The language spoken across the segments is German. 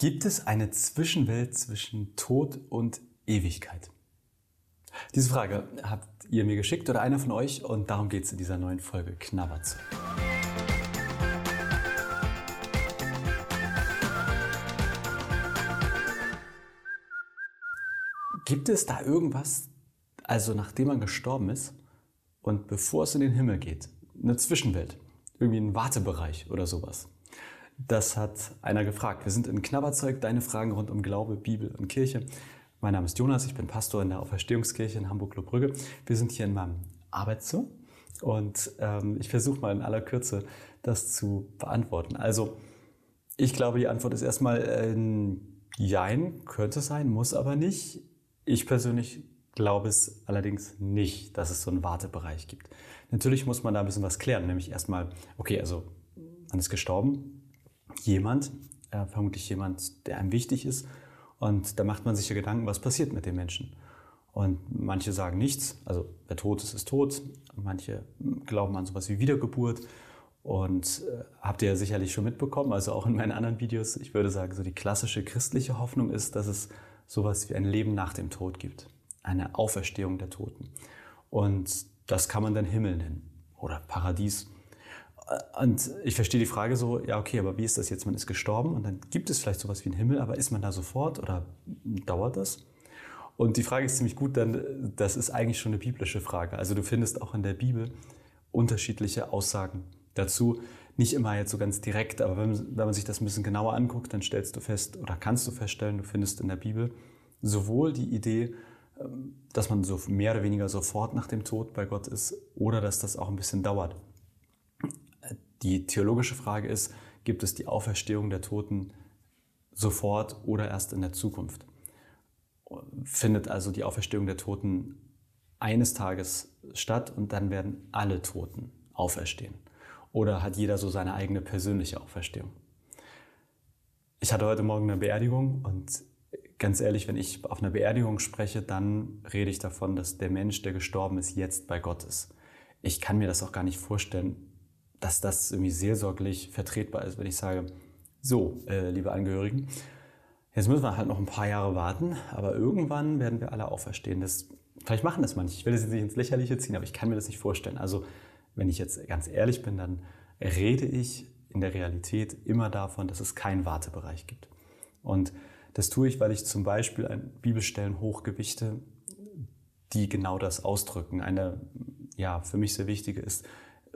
Gibt es eine Zwischenwelt zwischen Tod und Ewigkeit? Diese Frage habt ihr mir geschickt oder einer von euch und darum geht es in dieser neuen Folge Knabberz. Gibt es da irgendwas, also nachdem man gestorben ist und bevor es in den Himmel geht, eine Zwischenwelt, irgendwie ein Wartebereich oder sowas? Das hat einer gefragt. Wir sind in Knabberzeug, deine Fragen rund um Glaube, Bibel und Kirche. Mein Name ist Jonas, ich bin Pastor in der Auferstehungskirche in Hamburg-Lobrügge. Wir sind hier in meinem Arbeitszimmer und ähm, ich versuche mal in aller Kürze das zu beantworten. Also, ich glaube, die Antwort ist erstmal äh, Jein, könnte sein, muss aber nicht. Ich persönlich glaube es allerdings nicht, dass es so einen Wartebereich gibt. Natürlich muss man da ein bisschen was klären, nämlich erstmal, okay, also man ist gestorben, jemand, äh, vermutlich jemand, der einem wichtig ist. Und da macht man sich ja Gedanken, was passiert mit dem Menschen. Und manche sagen nichts, also wer tot ist, ist tot. Manche glauben an sowas wie Wiedergeburt. Und äh, habt ihr ja sicherlich schon mitbekommen, also auch in meinen anderen Videos, ich würde sagen, so die klassische christliche Hoffnung ist, dass es sowas wie ein Leben nach dem Tod gibt. Eine Auferstehung der Toten. Und das kann man dann Himmel nennen oder Paradies. Und ich verstehe die Frage so, ja, okay, aber wie ist das jetzt? Man ist gestorben und dann gibt es vielleicht sowas wie einen Himmel, aber ist man da sofort oder dauert das? Und die Frage ist ziemlich gut, denn das ist eigentlich schon eine biblische Frage. Also du findest auch in der Bibel unterschiedliche Aussagen dazu. Nicht immer jetzt so ganz direkt, aber wenn, wenn man sich das ein bisschen genauer anguckt, dann stellst du fest oder kannst du feststellen, du findest in der Bibel sowohl die Idee, ähm, dass man so mehr oder weniger sofort nach dem Tod bei Gott ist oder dass das auch ein bisschen dauert. Die theologische Frage ist, gibt es die Auferstehung der Toten sofort oder erst in der Zukunft? Findet also die Auferstehung der Toten eines Tages statt und dann werden alle Toten auferstehen? Oder hat jeder so seine eigene persönliche Auferstehung? Ich hatte heute Morgen eine Beerdigung und ganz ehrlich, wenn ich auf einer Beerdigung spreche, dann rede ich davon, dass der Mensch, der gestorben ist, jetzt bei Gott ist. Ich kann mir das auch gar nicht vorstellen, dass das irgendwie seelsorglich vertretbar ist, wenn ich sage, so, äh, liebe Angehörigen, jetzt müssen wir halt noch ein paar Jahre warten, aber irgendwann werden wir alle auferstehen. Das, vielleicht machen das manche, ich will das jetzt nicht ins Lächerliche ziehen, aber ich kann mir das nicht vorstellen. Also, wenn ich jetzt ganz ehrlich bin, dann rede ich in der Realität immer davon, dass es keinen Wartebereich gibt. Und das tue ich, weil ich zum Beispiel Bibelstellen hochgewichte, die genau das ausdrücken. Eine, ja, für mich sehr wichtige ist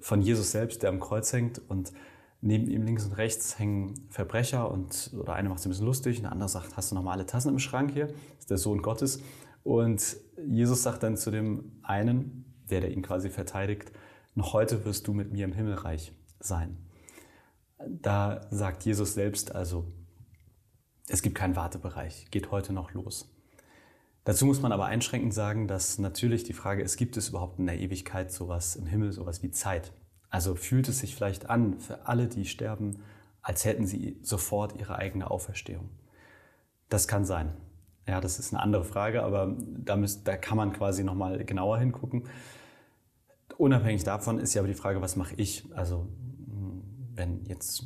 von Jesus selbst, der am Kreuz hängt und neben ihm links und rechts hängen Verbrecher und oder einer macht es ein bisschen lustig, eine andere sagt, hast du noch mal alle Tassen im Schrank hier? Das ist der Sohn Gottes. Und Jesus sagt dann zu dem einen, der, der ihn quasi verteidigt, noch heute wirst du mit mir im Himmelreich sein. Da sagt Jesus selbst also, es gibt keinen Wartebereich, geht heute noch los. Dazu muss man aber einschränkend sagen, dass natürlich die Frage ist, gibt es überhaupt in der Ewigkeit sowas im Himmel, sowas wie Zeit? Also fühlt es sich vielleicht an für alle, die sterben, als hätten sie sofort ihre eigene Auferstehung? Das kann sein. Ja, das ist eine andere Frage, aber da, müsst, da kann man quasi nochmal genauer hingucken. Unabhängig davon ist ja aber die Frage, was mache ich? Also wenn jetzt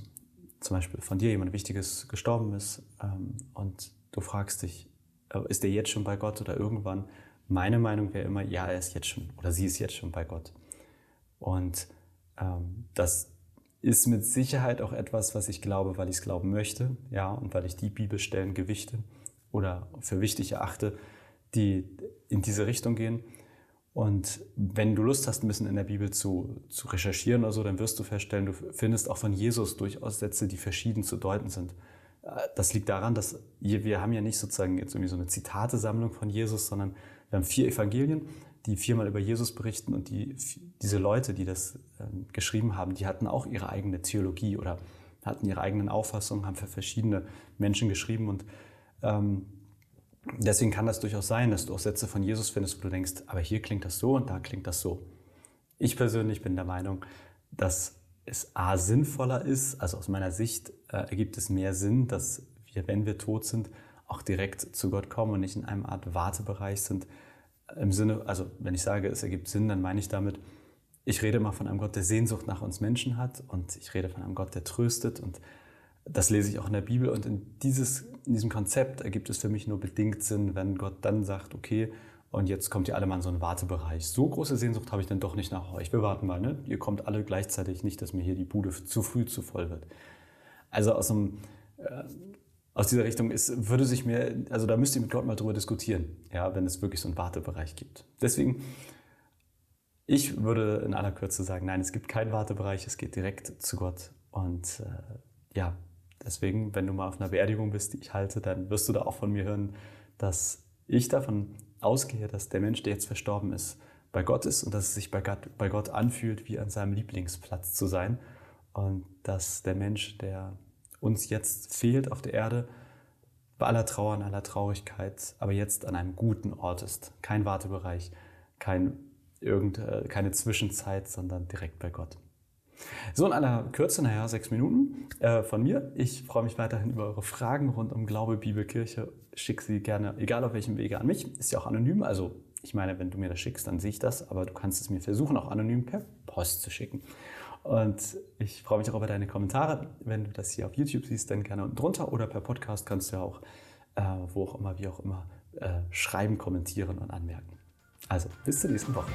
zum Beispiel von dir jemand Wichtiges gestorben ist ähm, und du fragst dich, ist er jetzt schon bei Gott oder irgendwann? Meine Meinung wäre immer, ja, er ist jetzt schon oder sie ist jetzt schon bei Gott. Und ähm, das ist mit Sicherheit auch etwas, was ich glaube, weil ich es glauben möchte, ja, und weil ich die Bibelstellen gewichte oder für wichtig erachte, die in diese Richtung gehen. Und wenn du Lust hast, ein bisschen in der Bibel zu, zu recherchieren oder so, dann wirst du feststellen, du findest auch von Jesus durchaus Sätze, die verschieden zu deuten sind. Das liegt daran, dass wir haben ja nicht sozusagen jetzt irgendwie so eine Zitatesammlung von Jesus, sondern wir haben vier Evangelien, die viermal über Jesus berichten und die, diese Leute, die das ähm, geschrieben haben, die hatten auch ihre eigene Theologie oder hatten ihre eigenen Auffassungen, haben für verschiedene Menschen geschrieben und ähm, deswegen kann das durchaus sein, dass du auch Sätze von Jesus findest, wo du denkst, aber hier klingt das so und da klingt das so. Ich persönlich bin der Meinung, dass es A sinnvoller ist, also aus meiner Sicht äh, ergibt es mehr Sinn, dass wir, wenn wir tot sind, auch direkt zu Gott kommen und nicht in einem Art Wartebereich sind. Im Sinne, also wenn ich sage, es ergibt Sinn, dann meine ich damit, ich rede immer von einem Gott, der Sehnsucht nach uns Menschen hat und ich rede von einem Gott, der tröstet und das lese ich auch in der Bibel und in, dieses, in diesem Konzept ergibt es für mich nur bedingt Sinn, wenn Gott dann sagt, okay, und jetzt kommt ihr alle mal in so einen Wartebereich. So große Sehnsucht habe ich dann doch nicht nach euch. Wir warten mal, ne? Ihr kommt alle gleichzeitig nicht, dass mir hier die Bude zu früh zu voll wird. Also aus, einem, äh, aus dieser Richtung ist, würde sich mir, also da müsst ihr mit Gott mal drüber diskutieren, ja, wenn es wirklich so einen Wartebereich gibt. Deswegen, ich würde in aller Kürze sagen, nein, es gibt keinen Wartebereich, es geht direkt zu Gott. Und äh, ja, deswegen, wenn du mal auf einer Beerdigung bist, die ich halte, dann wirst du da auch von mir hören, dass ich davon ausgehe, dass der Mensch, der jetzt verstorben ist, bei Gott ist und dass es sich bei Gott, bei Gott anfühlt, wie an seinem Lieblingsplatz zu sein. Und dass der Mensch, der uns jetzt fehlt auf der Erde, bei aller Trauer, und aller Traurigkeit, aber jetzt an einem guten Ort ist. Kein Wartebereich, kein, irgend, äh, keine Zwischenzeit, sondern direkt bei Gott. So in aller Kürze, naja, sechs Minuten äh, von mir. Ich freue mich weiterhin über eure Fragen rund um Glaube, Bibel, Kirche. Schick sie gerne, egal auf welchem Wege, an mich. Ist ja auch anonym. Also ich meine, wenn du mir das schickst, dann sehe ich das. Aber du kannst es mir versuchen, auch anonym per Post zu schicken. Und ich freue mich auch über deine Kommentare. Wenn du das hier auf YouTube siehst, dann gerne unten drunter oder per Podcast kannst du ja auch, äh, wo auch immer, wie auch immer, äh, schreiben, kommentieren und anmerken. Also, bis zur nächsten Woche.